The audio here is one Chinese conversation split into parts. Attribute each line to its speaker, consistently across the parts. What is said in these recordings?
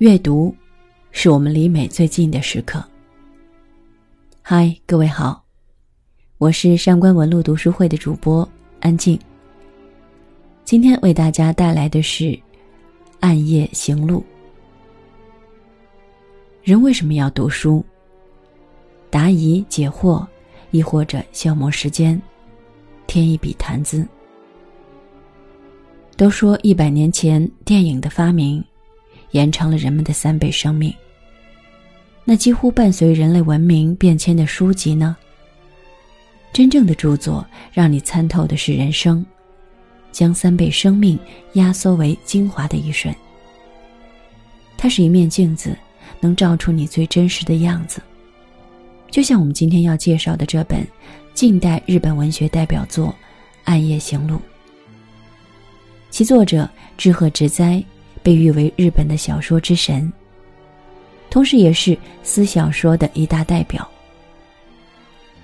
Speaker 1: 阅读，是我们离美最近的时刻。嗨，各位好，我是上官文路读书会的主播安静。今天为大家带来的是《暗夜行路》。人为什么要读书？答疑解惑，亦或者消磨时间，添一笔谈资。都说一百年前电影的发明。延长了人们的三倍生命。那几乎伴随人类文明变迁的书籍呢？真正的著作让你参透的是人生，将三倍生命压缩为精华的一瞬。它是一面镜子，能照出你最真实的样子。就像我们今天要介绍的这本近代日本文学代表作《暗夜行路》，其作者志贺直哉。被誉为日本的小说之神，同时也是私小说的一大代表。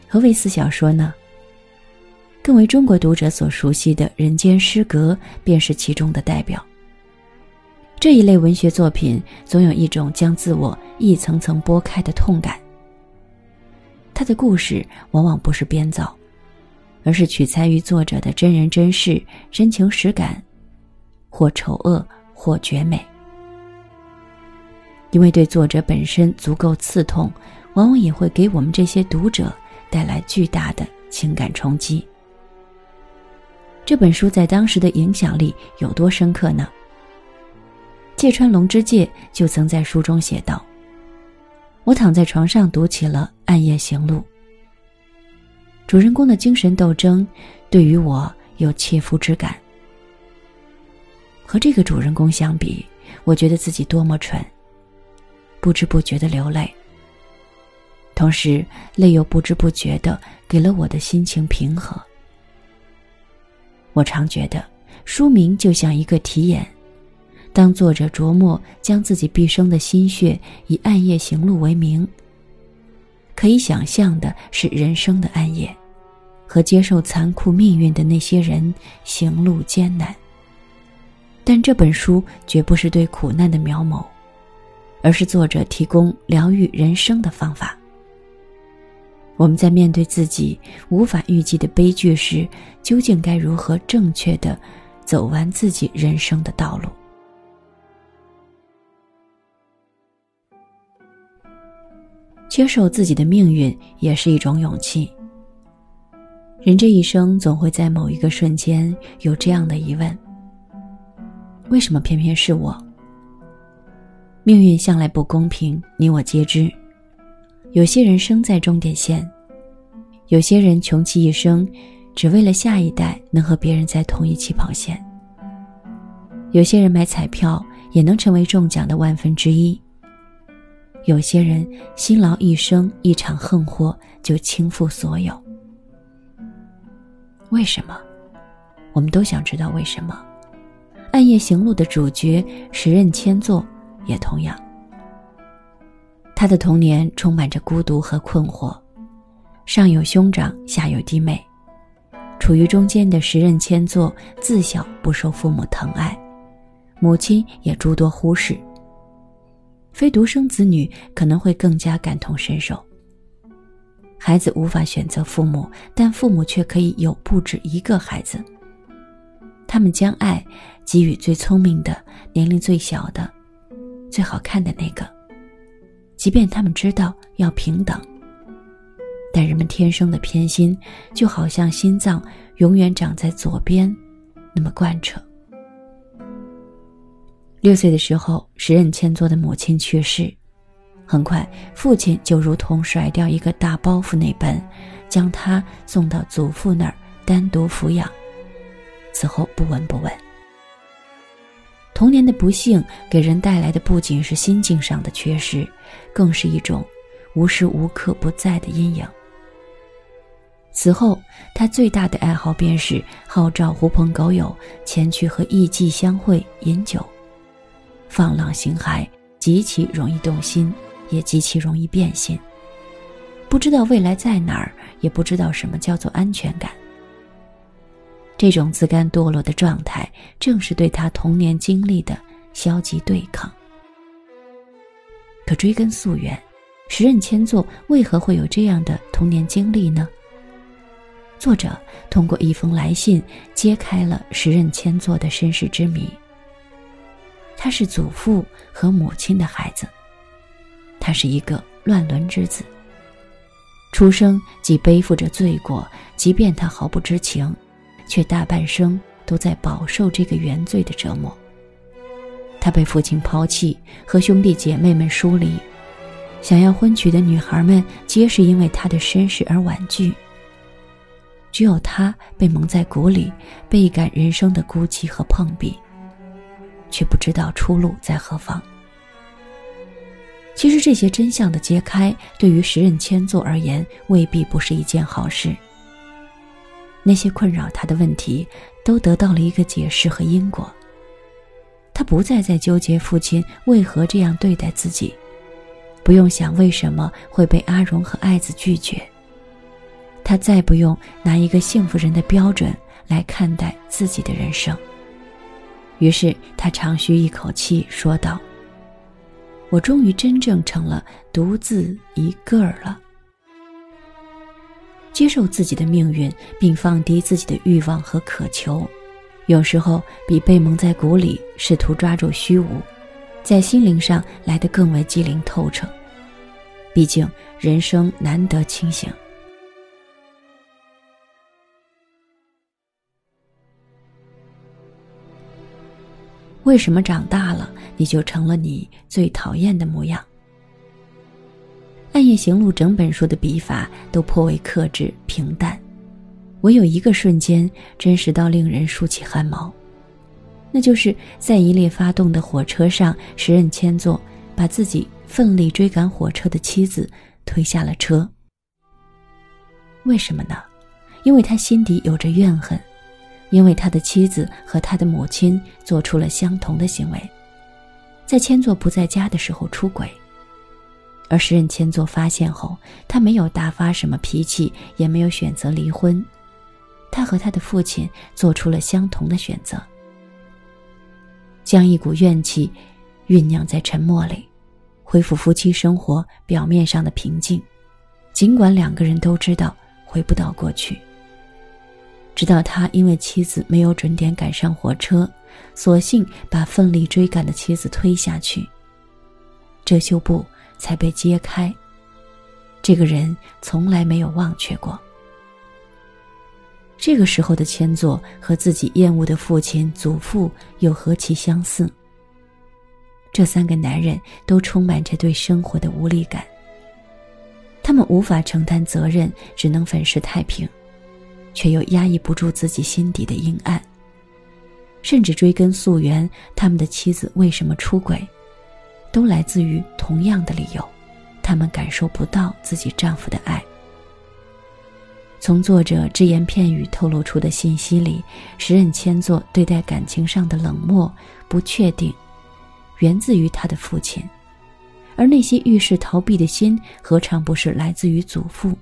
Speaker 1: 何为私小说呢？更为中国读者所熟悉的人间失格便是其中的代表。这一类文学作品总有一种将自我一层层剥开的痛感。他的故事往往不是编造，而是取材于作者的真人真事、真情实感，或丑恶。或绝美，因为对作者本身足够刺痛，往往也会给我们这些读者带来巨大的情感冲击。这本书在当时的影响力有多深刻呢？芥川龙之介就曾在书中写道：“我躺在床上读起了《暗夜行路》，主人公的精神斗争对于我有切肤之感。”和这个主人公相比，我觉得自己多么蠢。不知不觉的流泪，同时泪又不知不觉的给了我的心情平和。我常觉得，书名就像一个题眼，当作者琢磨将自己毕生的心血以暗夜行路为名，可以想象的是人生的暗夜，和接受残酷命运的那些人行路艰难。但这本书绝不是对苦难的描摹，而是作者提供疗愈人生的方法。我们在面对自己无法预计的悲剧时，究竟该如何正确的走完自己人生的道路？接受自己的命运也是一种勇气。人这一生总会在某一个瞬间有这样的疑问。为什么偏偏是我？命运向来不公平，你我皆知。有些人生在终点线，有些人穷其一生，只为了下一代能和别人在同一起跑线。有些人买彩票也能成为中奖的万分之一。有些人辛劳一生，一场横祸就倾覆所有。为什么？我们都想知道为什么。暗夜行路的主角时任千作也同样。他的童年充满着孤独和困惑，上有兄长，下有弟妹，处于中间的时任千作自小不受父母疼爱，母亲也诸多忽视。非独生子女可能会更加感同身受。孩子无法选择父母，但父母却可以有不止一个孩子。他们将爱给予最聪明的、年龄最小的、最好看的那个，即便他们知道要平等，但人们天生的偏心，就好像心脏永远长在左边，那么贯彻。六岁的时候，时任千作的母亲去世，很快父亲就如同甩掉一个大包袱那般，将他送到祖父那儿单独抚养。此后不闻不问。童年的不幸给人带来的不仅是心境上的缺失，更是一种无时无刻不在的阴影。此后，他最大的爱好便是号召狐朋狗友前去和艺妓相会饮酒，放浪形骸，极其容易动心，也极其容易变心。不知道未来在哪儿，也不知道什么叫做安全感。这种自甘堕落的状态，正是对他童年经历的消极对抗。可追根溯源，时任千作为何会有这样的童年经历呢？作者通过一封来信揭开了时任千作的身世之谜。他是祖父和母亲的孩子，他是一个乱伦之子。出生即背负着罪过，即便他毫不知情，却大半生都在饱受这个原罪的折磨。他被父亲抛弃，和兄弟姐妹们疏离，想要婚娶的女孩们皆是因为他的身世而婉拒。只有他被蒙在鼓里，倍感人生的孤寂和碰壁，却不知道出路在何方。其实这些真相的揭开，对于时任千座而言，未必不是一件好事。那些困扰他的问题，都得到了一个解释和因果。他不再在纠结父亲为何这样对待自己，不用想为什么会被阿荣和爱子拒绝。他再不用拿一个幸福人的标准来看待自己的人生。于是他长吁一口气说道：“我终于真正成了独自一个儿了。接受自己的命运，并放低自己的欲望和渴求。”有时候比被蒙在鼓里，试图抓住虚无，在心灵上来得更为机灵透彻。毕竟人生难得清醒。为什么长大了你就成了你最讨厌的模样？《暗夜行路》整本书的笔法都颇为克制平淡。唯有一个瞬间，真实到令人竖起汗毛，那就是在一列发动的火车上，时任千座把自己奋力追赶火车的妻子推下了车。为什么呢？因为他心底有着怨恨，因为他的妻子和他的母亲做出了相同的行为，在千座不在家的时候出轨。而时任千座发现后，他没有大发什么脾气，也没有选择离婚。他和他的父亲做出了相同的选择，将一股怨气酝酿在沉默里，恢复夫妻生活表面上的平静。尽管两个人都知道回不到过去，直到他因为妻子没有准点赶上火车，索性把奋力追赶的妻子推下去，遮羞布才被揭开。这个人从来没有忘却过。这个时候的千座和自己厌恶的父亲、祖父又何其相似。这三个男人都充满着对生活的无力感。他们无法承担责任，只能粉饰太平，却又压抑不住自己心底的阴暗。甚至追根溯源，他们的妻子为什么出轨，都来自于同样的理由：他们感受不到自己丈夫的爱。从作者只言片语透露出的信息里，时任千座对待感情上的冷漠、不确定，源自于他的父亲；而那些遇事逃避的心，何尝不是来自于祖父？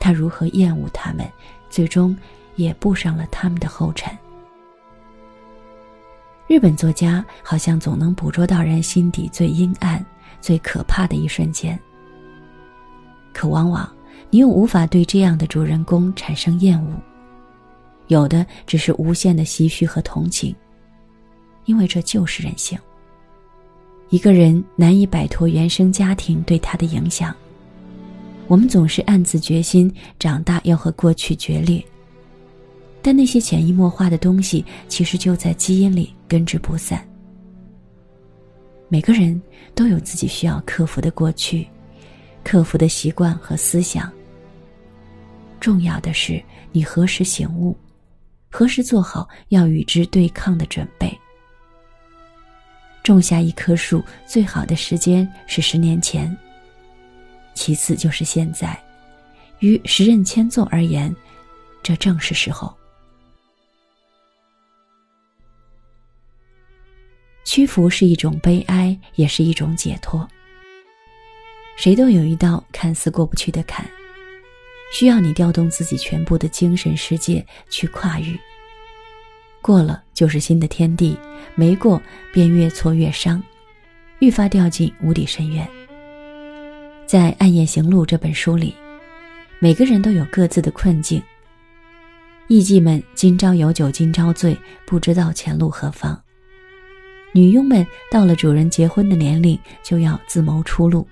Speaker 1: 他如何厌恶他们，最终也步上了他们的后尘。日本作家好像总能捕捉到人心底最阴暗、最可怕的一瞬间，可往往。你又无法对这样的主人公产生厌恶，有的只是无限的唏嘘和同情，因为这就是人性。一个人难以摆脱原生家庭对他的影响，我们总是暗自决心长大要和过去决裂，但那些潜移默化的东西其实就在基因里根治不散。每个人都有自己需要克服的过去，克服的习惯和思想。重要的是，你何时醒悟，何时做好要与之对抗的准备。种下一棵树，最好的时间是十年前。其次就是现在，于时任迁奏而言，这正是时候。屈服是一种悲哀，也是一种解脱。谁都有一道看似过不去的坎。需要你调动自己全部的精神世界去跨越。过了就是新的天地，没过便越挫越伤。愈发掉进无底深渊。在《暗夜行路》这本书里，每个人都有各自的困境。艺妓们今朝有酒今朝醉，不知道前路何方；女佣们到了主人结婚的年龄，就要自谋出路。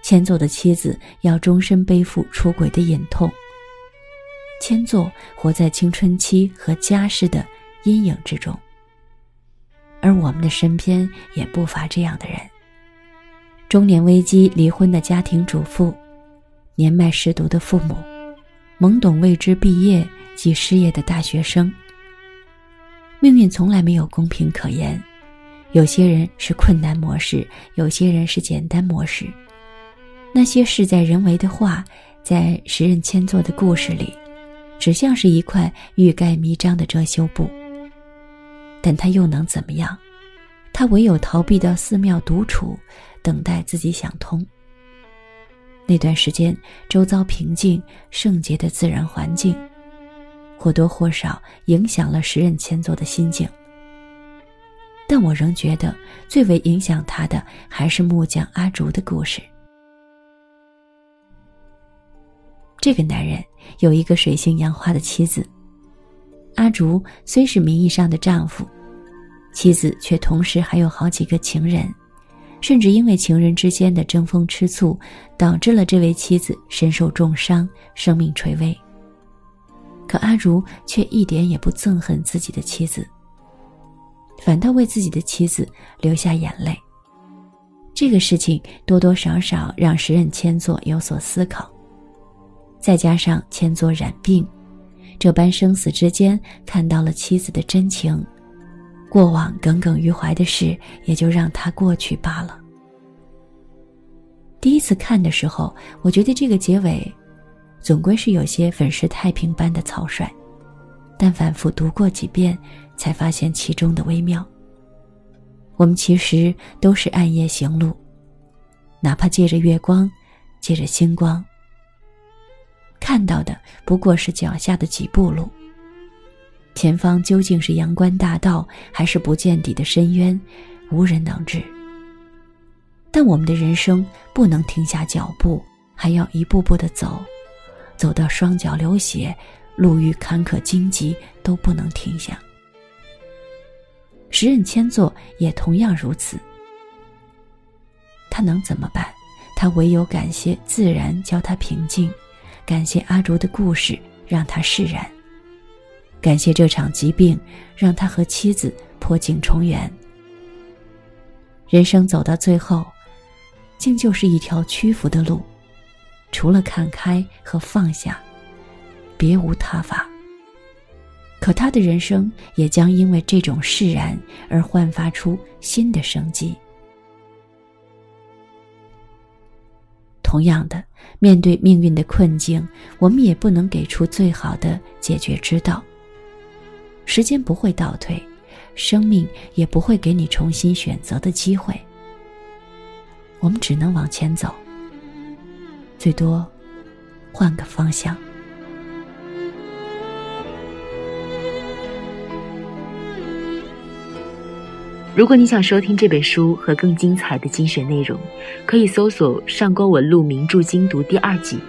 Speaker 1: 千座的妻子要终身背负出轨的隐痛。千座活在青春期和家世的阴影之中，而我们的身边也不乏这样的人。中年危机离婚的家庭主妇，年迈失独的父母，懵懂未知毕业即失业的大学生。命运从来没有公平可言，有些人是困难模式，有些人是简单模式。那些事在人为的话，在时任千座的故事里，只像是一块欲盖弥彰的遮羞布。但他又能怎么样？他唯有逃避到寺庙独处。等待自己想通。那段时间，周遭平静、圣洁的自然环境，或多或少影响了时任千座的心境。但我仍觉得，最为影响他的，还是木匠阿竹的故事。这个男人有一个水性杨花的妻子，阿竹虽是名义上的丈夫，妻子却同时还有好几个情人。甚至因为情人之间的争风吃醋，导致了这位妻子身受重伤，生命垂危。可阿如却一点也不憎恨自己的妻子，反倒为自己的妻子流下眼泪。这个事情多多少少让时任千座有所思考，再加上千座染病，这般生死之间看到了妻子的真情。过往耿耿于怀的事，也就让它过去罢了。第一次看的时候，我觉得这个结尾，总归是有些粉饰太平般的草率，但反复读过几遍，才发现其中的微妙。我们其实都是暗夜行路，哪怕借着月光，借着星光，看到的不过是脚下的几步路。前方究竟是阳关大道，还是不见底的深渊，无人能知。但我们的人生不能停下脚步，还要一步步的走，走到双脚流血，路遇坎坷荆棘都不能停下。时任千座也同样如此。他能怎么办？他唯有感谢自然教他平静，感谢阿竹的故事让他释然。感谢这场疾病，让他和妻子破镜重圆。人生走到最后，竟就是一条屈服的路，除了看开和放下，别无他法。可他的人生也将因为这种释然而焕发出新的生机。同样的，面对命运的困境，我们也不能给出最好的解决之道。时间不会倒退，生命也不会给你重新选择的机会。我们只能往前走，最多换个方向。
Speaker 2: 如果你想收听这本书和更精彩的精选内容，可以搜索“上官文录名著精读”第二季。